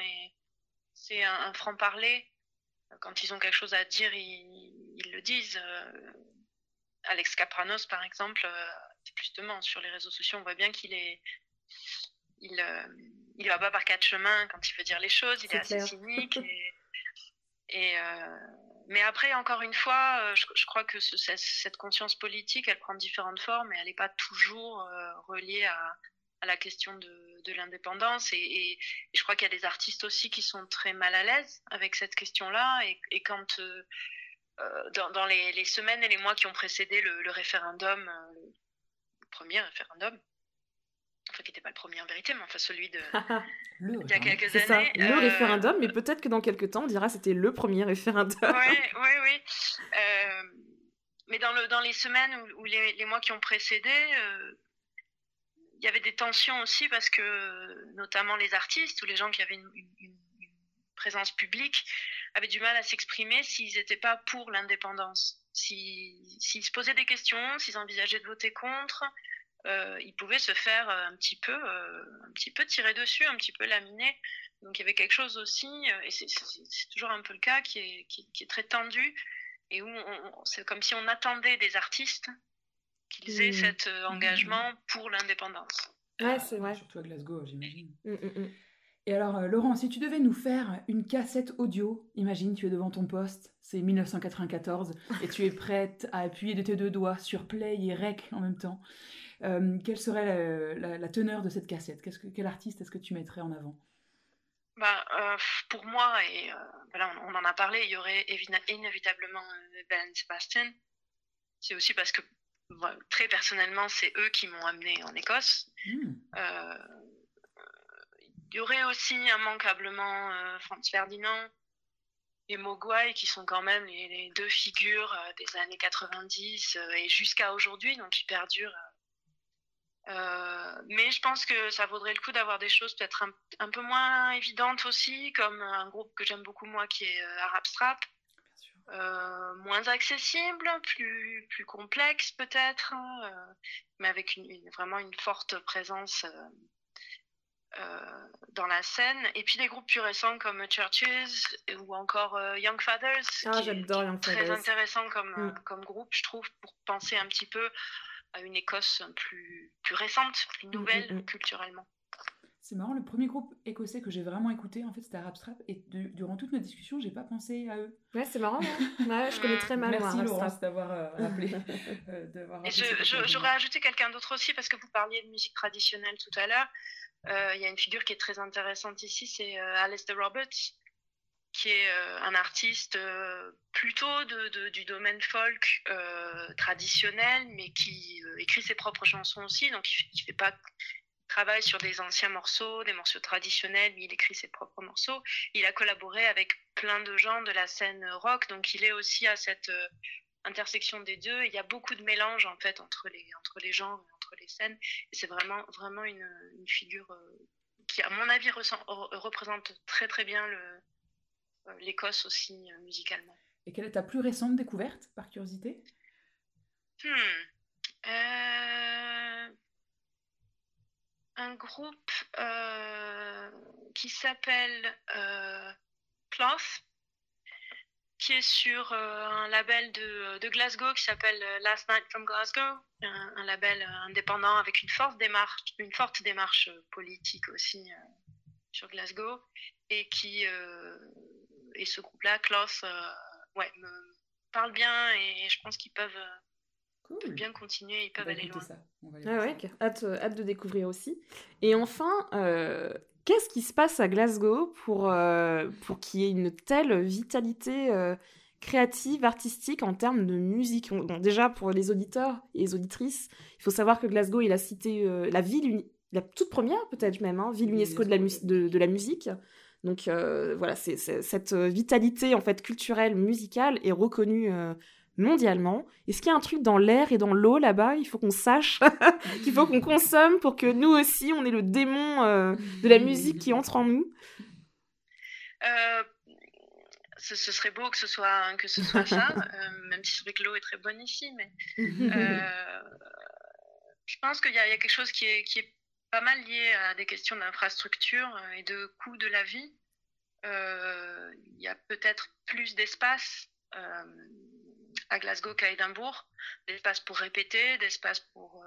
c'est un franc-parler quand ils ont quelque chose à dire, ils, le disent. Euh, Alex Capranos, par exemple, euh, justement, sur les réseaux sociaux, on voit bien qu'il est. Il, euh, il va pas par quatre chemins quand il veut dire les choses, il est, assez cynique. Et, mais après, encore une fois, je, crois que cette conscience politique, elle prend différentes formes et elle n'est pas toujours reliée à, à la question de, de l'indépendance. Et, je crois qu'il y a des artistes aussi qui sont très mal à l'aise avec cette question-là. Et, quand, euh, euh, dans, dans les, semaines et les mois qui ont précédé le, référendum, euh, le premier référendum, enfin qui n'était pas le premier en vérité, mais enfin celui de il y a quelques années. Ça, le référendum, mais peut-être que dans quelques temps, on dira c'était le premier référendum. Oui, oui, oui. mais dans, le, dans les semaines ou, les, les, mois qui ont précédé, il y avait des tensions aussi parce que notamment les artistes ou les gens qui avaient une, présence publique avaient du mal à s'exprimer s'ils n'étaient pas pour l'indépendance. S'ils se posaient des questions, s'ils envisageaient de voter contre, euh, ils pouvaient se faire un petit peu, euh, un petit peu tirer dessus, un petit peu laminer. Donc il y avait quelque chose aussi, euh, et c'est toujours un peu le cas, qui est, qui, est très tendu, et où c'est comme si on attendait des artistes qu'ils aient mmh. cet euh, engagement pour l'indépendance. Ouais, c'est vrai. Surtout à Glasgow, j'imagine. Mmh, mmh, Et alors, euh, Laurent, si tu devais nous faire une cassette audio, imagine, tu es devant ton poste, c'est 1994, et tu es prête à appuyer de tes deux doigts sur play et rec en même temps. Euh, quelle serait la, teneur de cette cassette? Que, Quel artiste est-ce que tu mettrais en avant? Bah, Pour moi, et voilà, on, en a parlé, il y aurait inévitablement Ben Sebastian. C'est aussi parce que très personnellement, c'est eux qui m'ont amené en Écosse. Hmm. Euh, il y aurait aussi immanquablement euh, Franz Ferdinand et Mogwai qui sont quand même les, les deux figures euh, des années 90 euh, et jusqu'à aujourd'hui, donc qui perdurent. Euh, mais je pense que ça vaudrait le coup d'avoir des choses peut-être un, un peu moins évidentes aussi, comme un groupe que j'aime beaucoup moi qui est euh, Arab Strap. Euh, moins accessible, plus, plus complexe peut-être, hein, mais avec une, une- vraiment une forte présence euh, dans la scène. Et puis des groupes plus récents comme Churches ou encore Young Fathers, Ah, qui Young très Fathers. intéressant comme, Mm. comme groupe, je trouve, pour penser un petit peu à une Écosse plus, plus récente, plus nouvelle culturellement. C'est marrant, le premier groupe écossais que j'ai vraiment écouté, en fait, c'était Arab Strap. Et de- durant toute notre discussion, j'ai pas pensé à eux. Ouais, c'est marrant. hein. Ouais, je connais très mal Merci Laurence d'avoir euh, rappelé. euh, rappelé j'aurais ajouté quelqu'un d'autre aussi parce que vous parliez de musique traditionnelle tout à l'heure. Euh, Il y a une figure qui est très intéressante ici, c'est euh, Alistair Roberts, qui est euh, un artiste euh, plutôt du domaine folk euh, traditionnel, mais qui écrit ses propres chansons aussi. Donc il, il fait pas sur des anciens morceaux, des morceaux traditionnels, mais il écrit ses propres morceaux. Il a collaboré avec plein de gens de la scène rock, donc il est aussi à cette intersection des deux. Il y a beaucoup de mélange en fait entre les entre les genres entre les scènes. C'est vraiment vraiment une, figure qui, à mon avis, représente très très bien le l'Écosse aussi euh, musicalement. Et quelle est ta plus récente découverte, par curiosité? Hmm. Euh, Un groupe euh, qui s'appelle euh, Cloth, qui est sur euh, un label de, de Glasgow qui s'appelle euh, Last Night from Glasgow, un, un label euh, indépendant avec une forte démarche, une forte démarche euh, politique aussi euh, sur Glasgow, et qui euh, et ce groupe-là, Cloth, euh, ouais, me parle bien et je pense qu'ils peuvent euh, bien continuer, ils peuvent aller écouter loin. ça. On va aller Ah ouais, hâte, euh, hâte de découvrir aussi. Et enfin, euh, qu'est-ce qui se passe à Glasgow pour, euh, pour qu'il y ait une telle vitalité euh, créative, artistique en termes de musique? On- bon, Déjà, pour les auditeurs et les auditrices, il faut savoir que Glasgow est la cité, euh, la ville, uni- la toute première peut-être même, hein, ville UNESCO de la, mus- de, de la musique. Donc euh, voilà, c'est, c'est- cette euh, vitalité en fait culturelle, musicale est reconnue euh, mondialement. Est-ce qu'il y a un truc dans l'air et dans l'eau là-bas Il faut qu'on sache qu'il faut qu'on consomme pour que nous aussi, on ait le démon euh, de la musique qui entre en nous. Euh, ce, ce serait beau que ce soit, que ce soit ça, euh, même si c'est vrai que l'eau est très bonne ici, mais euh, je pense qu'il y, a il y a quelque chose qui est, qui est pas mal lié à des questions d'infrastructure euh, et de coût de la vie. Euh, il y a peut-être plus d'espace euh, à Glasgow qu'à Édimbourg, d'espace pour répéter, d'espace pour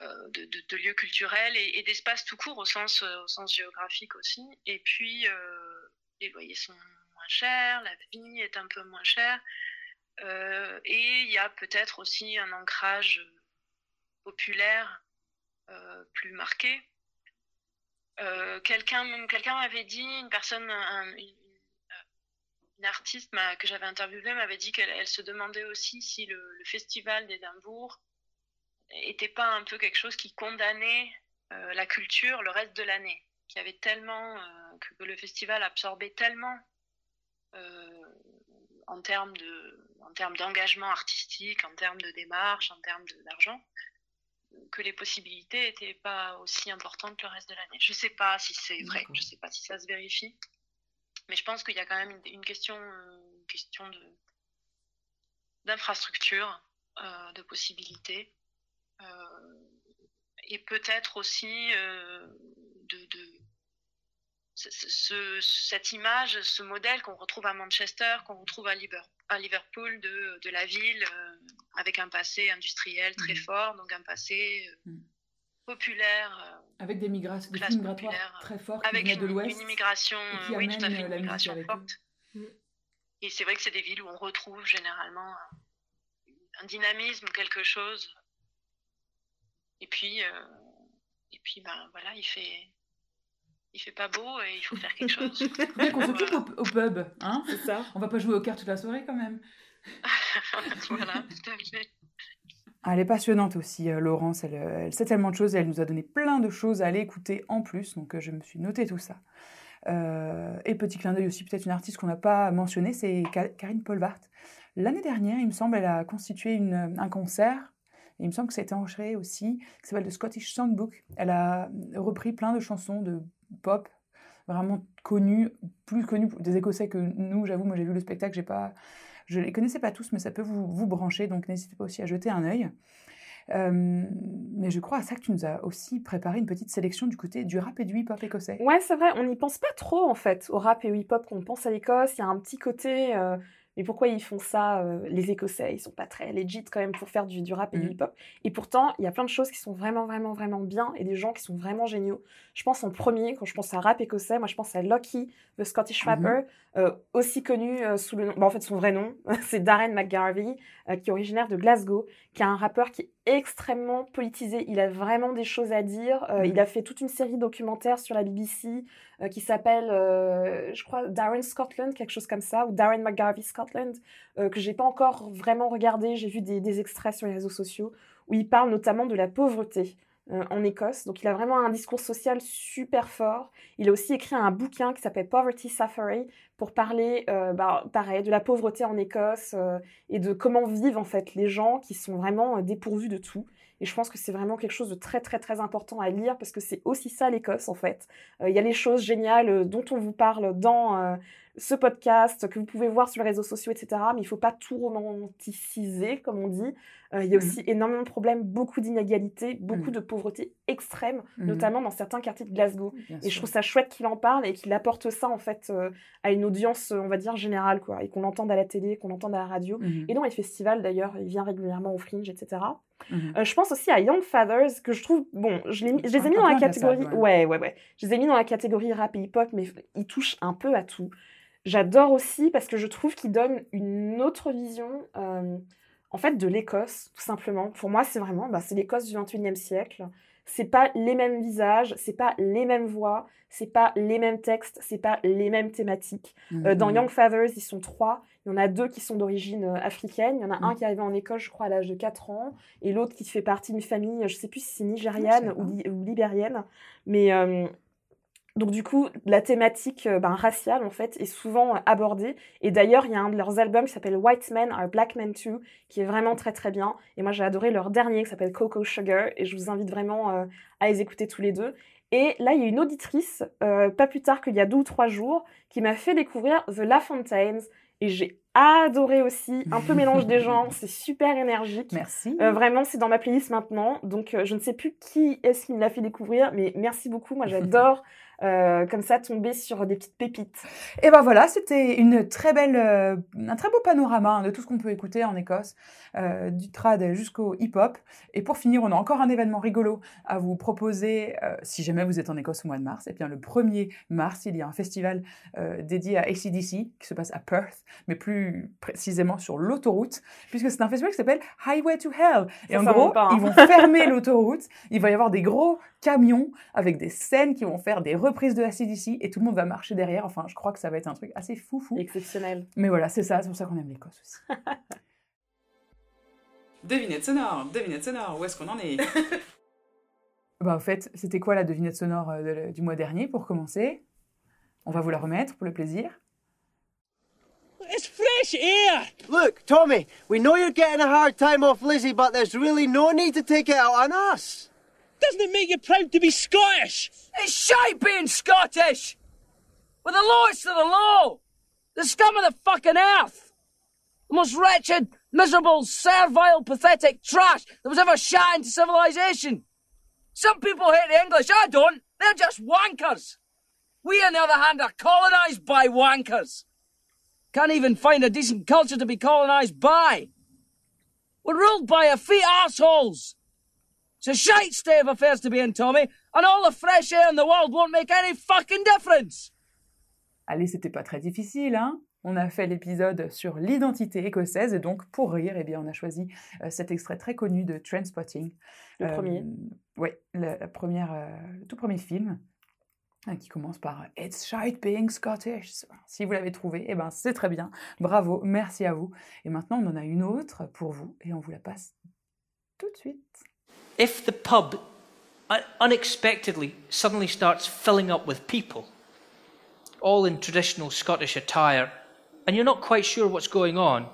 de, lieux culturels et, d'espace tout court au sens, au sens géographique aussi. Et puis les loyers sont moins chers, la vie est un peu moins chère. Et il y a peut-être aussi un ancrage populaire plus marqué. Euh, quelqu'un quelqu'un m'avait dit, une personne, un- une, artiste que j'avais interviewée m'avait dit qu'elle elle se demandait aussi si le, festival d'Édimbourg était pas un peu quelque chose qui condamnait euh, la culture le reste de l'année, qu'il avait tellement euh, que, le festival absorbait tellement euh, en termes de en termes d'engagement artistique, en termes de démarche, en termes d'argent, que les possibilités n'étaient pas aussi importantes que le reste de l'année. Je ne sais pas si c'est vrai, je ne sais pas si ça se vérifie, mais je pense qu'il y a quand même une, une question, une question de d'infrastructure, euh, de possibilités, euh, et peut-être aussi euh, de, de ce- ce- cette image, ce modèle qu'on retrouve à Manchester, qu'on retrouve à, Liber- à Liverpool de, de la ville avec un passé industriel très Mhm. fort, donc un passé euh, Mhm. populaire, euh, Avec des, migra- des Classe flux migratoires populaire, très forts qui avec venaient de une, l'Ouest. une immigration, et qui euh, oui, tout à fait, euh, une immigration forte. Mm. Et c'est vrai que c'est des villes où on retrouve généralement un, un dynamisme, quelque chose. Et puis, euh, et puis, ben voilà, il fait, il fait pas beau et il faut faire quelque chose. Bien qu'on s'occupe au, au pub, hein C'est ça. On va pas jouer aux cartes toute la soirée quand même. voilà, tout à fait. Elle est passionnante aussi, euh, Laurence. Elle, euh, elle sait tellement de choses et elle nous a donné plein de choses à aller écouter en plus. Donc euh, je me suis noté tout ça. Euh, et petit clin d'œil aussi, peut-être une artiste qu'on n'a pas mentionnée, c'est Ka- Karine Polvart. L'année dernière, il me semble, elle a constitué une- un concert. Et il me semble que ça a été enregistré aussi, qui s'appelle The Scottish Songbook. Elle a repris plein de chansons de pop vraiment connues, plus connues des Écossais que nous. J'avoue, moi j'ai vu le spectacle, j'ai pas, je les connaissais pas tous, mais ça peut vous, vous brancher, donc n'hésitez pas aussi à jeter un œil. Euh, mais je crois à ça que tu nous as aussi préparé une petite sélection du côté du rap et du hip-hop écossais. Ouais, c'est vrai, on n'y pense pas trop en fait au rap et au hip-hop qu'on pense à l'Écosse. Il y a un petit côté. euh, mais pourquoi ils font ça, euh, les Écossais? Ils sont pas très legit quand même pour faire du, du rap et du Mhm. hip-hop. Et pourtant, il y a plein de choses qui sont vraiment, vraiment, vraiment bien et des gens qui sont vraiment géniaux. Je pense en premier, quand je pense à rap écossais, moi je pense à Lucky, the Scottish Mhm. rapper, euh, aussi connu euh, sous le nom. bah, en fait, son vrai nom, c'est Darren McGarvey, qui est originaire de Glasgow, qui est un rappeur qui est extrêmement politisé. Il a vraiment des choses à dire. Euh, Mhm. Il a fait toute une série documentaire sur la BBC euh, qui s'appelle, euh, je crois, Darren Scotland, quelque chose comme ça, ou Darren McGarvey Scotland, que j'ai pas encore vraiment regardé. J'ai vu des, des extraits sur les réseaux sociaux où il parle notamment de la pauvreté euh, en Écosse. Donc il a vraiment un discours social super fort. Il a aussi écrit un bouquin qui s'appelle Poverty Suffering pour parler, euh, bah, pareil, de la pauvreté en Écosse euh, et de comment vivent en fait les gens qui sont vraiment dépourvus de tout. Et je pense que c'est vraiment quelque chose de très très très important à lire parce que c'est aussi ça l'Écosse en fait. Il y a les choses géniales dont on vous parle dans ce podcast que vous pouvez voir sur les réseaux sociaux, etc. Mais il faut pas tout romanticiser, comme on dit. Euh, il y a Mhm. aussi énormément de problèmes, beaucoup d'inégalités, beaucoup Mhm. de pauvreté extrême, Mhm. notamment dans certains quartiers de Glasgow. Bien Et je trouve ça chouette qu'il en parle et qu'il apporte ça en fait euh, à une audience, euh, on va dire générale, quoi, et qu'on l'entende à la télé, qu'on l'entende à la radio. Et dans les festivals d'ailleurs, il vient régulièrement au Fringe, etc. Euh, je pense aussi à Young Fathers, que je trouve, bon, je, l'ai mis- je les ai mis dans la catégorie, ouais. ouais, ouais, ouais, je les ai mis dans la catégorie rap et hip-hop, mais ils touchent un peu à tout. J'adore aussi parce que je trouve qu'ils donnent une autre vision, euh, en fait, de l'Écosse, tout simplement. Pour moi, c'est vraiment, bah, c'est l'Écosse du 21e siècle. C'est pas les mêmes visages, c'est pas les mêmes voix, c'est pas les mêmes textes, c'est pas les mêmes thématiques. Euh, dans Mhm. Young Fathers, ils sont trois. Il y en a deux qui sont d'origine euh, africaine. Il y en a un Mhm. qui est arrivé en Écosse, je crois, à l'âge de 4 ans. Et l'autre qui fait partie d'une famille, je sais plus si c'est nigériane ou, li- ou libérienne. Mais euh, donc, du coup, la thématique euh, ben, raciale, en fait, est souvent euh, abordée. Et d'ailleurs, il y a un de leurs albums qui s'appelle White Men Are Black Men Too, qui est vraiment très très bien. Et moi, j'ai adoré leur dernier qui s'appelle Cocoa Sugar. Et je vous invite vraiment euh, à les écouter tous les deux. Et là, il y a une auditrice, euh, pas plus tard qu'il y a deux ou trois jours, qui m'a fait découvrir The La Fontaines. Et j'ai adoré aussi, un peu mélange des genres, c'est super énergique. Merci. Euh, vraiment, c'est dans ma playlist maintenant. Donc, euh, je ne sais plus qui est-ce qui me l'a fait découvrir, mais merci beaucoup. Moi, j'adore euh, comme ça tomber sur des petites pépites. Et ben voilà, c'était une très belle, euh, un très beau panorama hein, de tout ce qu'on peut écouter en Écosse, euh, du trad jusqu'au hip-hop. Et pour finir, on a encore un événement rigolo à vous proposer si jamais vous êtes en Écosse au mois de mars. Et bien le 1er mars, il y a un festival dédié à ACDC qui se passe à Perth, mais plus précisément sur l'autoroute, puisque c'est un festival qui s'appelle Highway to Hell. Et Ça, en gros, pas, hein. ils vont fermer l'autoroute, il va y avoir des gros camions avec des scènes qui vont faire des reprises de ACDC et tout le monde va marcher derrière. Enfin, je crois que ça va être un truc assez fou fou. Exceptionnel. Mais voilà, c'est ça, c'est pour ça qu'on aime l'Écosse aussi. Devinette sonore, devinette sonore, où est-ce qu'on en est bah, en fait, c'était quoi la devinette sonore euh, de- du mois dernier pour commencer? On va vous la remettre pour le plaisir. It's fresh air! Look, Tommy, we know you're getting a hard time off Lizzie, but there's really no need to take it out on us. Doesn't it make you proud to be Scottish? It's shite being Scottish! We're the lowest of the low! The scum of the fucking earth! The most wretched, miserable, servile, pathetic trash that was ever shot into civilization! Some people hate the English, I don't! They're just wankers! We, on the other hand, are colonised by wankers! Can't even find a decent culture to be colonised by! We're ruled by effete assholes! It's a shite state of affairs to be in, Tommy, and all the fresh air in the world won't make any fucking difference! Allez, c'était pas très difficile, hein on a fait l'épisode sur l'identité écossaise et donc pour rire, eh bien, on a choisi euh, cet extrait très connu de Trainspotting. Le premier. Oui, la, la première, euh, le tout premier film hein, qui commence par It's shite being Scottish. Si vous l'avez trouvé, eh ben, c'est très bien. Bravo, merci à vous. Et maintenant, on en a une autre pour vous et on vous la passe tout de suite. If the pub uh, unexpectedly suddenly starts filling up with people, all in traditional Scottish attire, and you're not quite sure what's going on,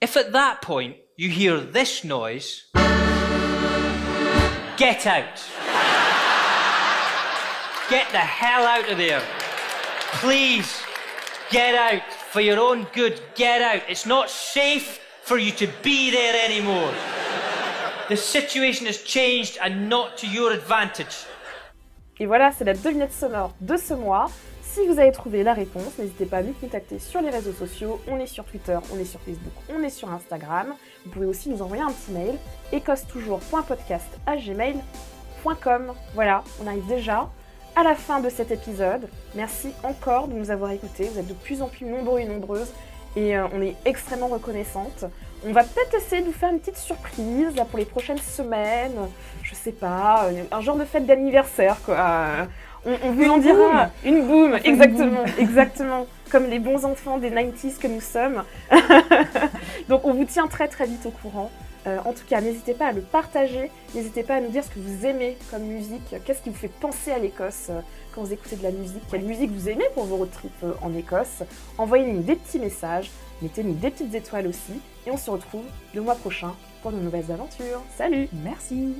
if at that point you hear this noise, get out. Get the hell out of there. Please, get out. For your own good, get out. It's not safe for you to be there anymore. The situation has changed and not to your advantage. Et voilà, c'est la devinette sonore de ce mois. Si vous avez trouvé la réponse, n'hésitez pas à nous contacter sur les réseaux sociaux. On est sur Twitter, on est sur Facebook, on est sur Instagram. Vous pouvez aussi nous envoyer un petit mail écosse-toujours.podcast@gmail.com. Voilà, on arrive déjà à la fin de cet épisode. Merci encore de nous avoir écoutés. Vous êtes de plus en plus nombreux et nombreuses et euh, on est extrêmement reconnaissante. On va peut-être essayer de vous faire une petite surprise là, pour les prochaines semaines. Je sais pas, euh, un genre de fête d'anniversaire quoi. On, on vous Une en dira une boum, une exactement, exactement, comme les bons enfants des 90s que nous sommes. Donc on vous tient très très vite au courant. Euh, en tout cas, n'hésitez pas à le partager, n'hésitez pas à nous dire ce que vous aimez comme musique, qu'est-ce qui vous fait penser à l'Écosse? euh, quand vous écoutez de la musique, quelle musique vous aimez pour vos road trips euh, en Écosse. Envoyez-nous des petits messages, mettez-nous des petites étoiles aussi, et on se retrouve le mois prochain pour de nouvelles aventures. Salut Merci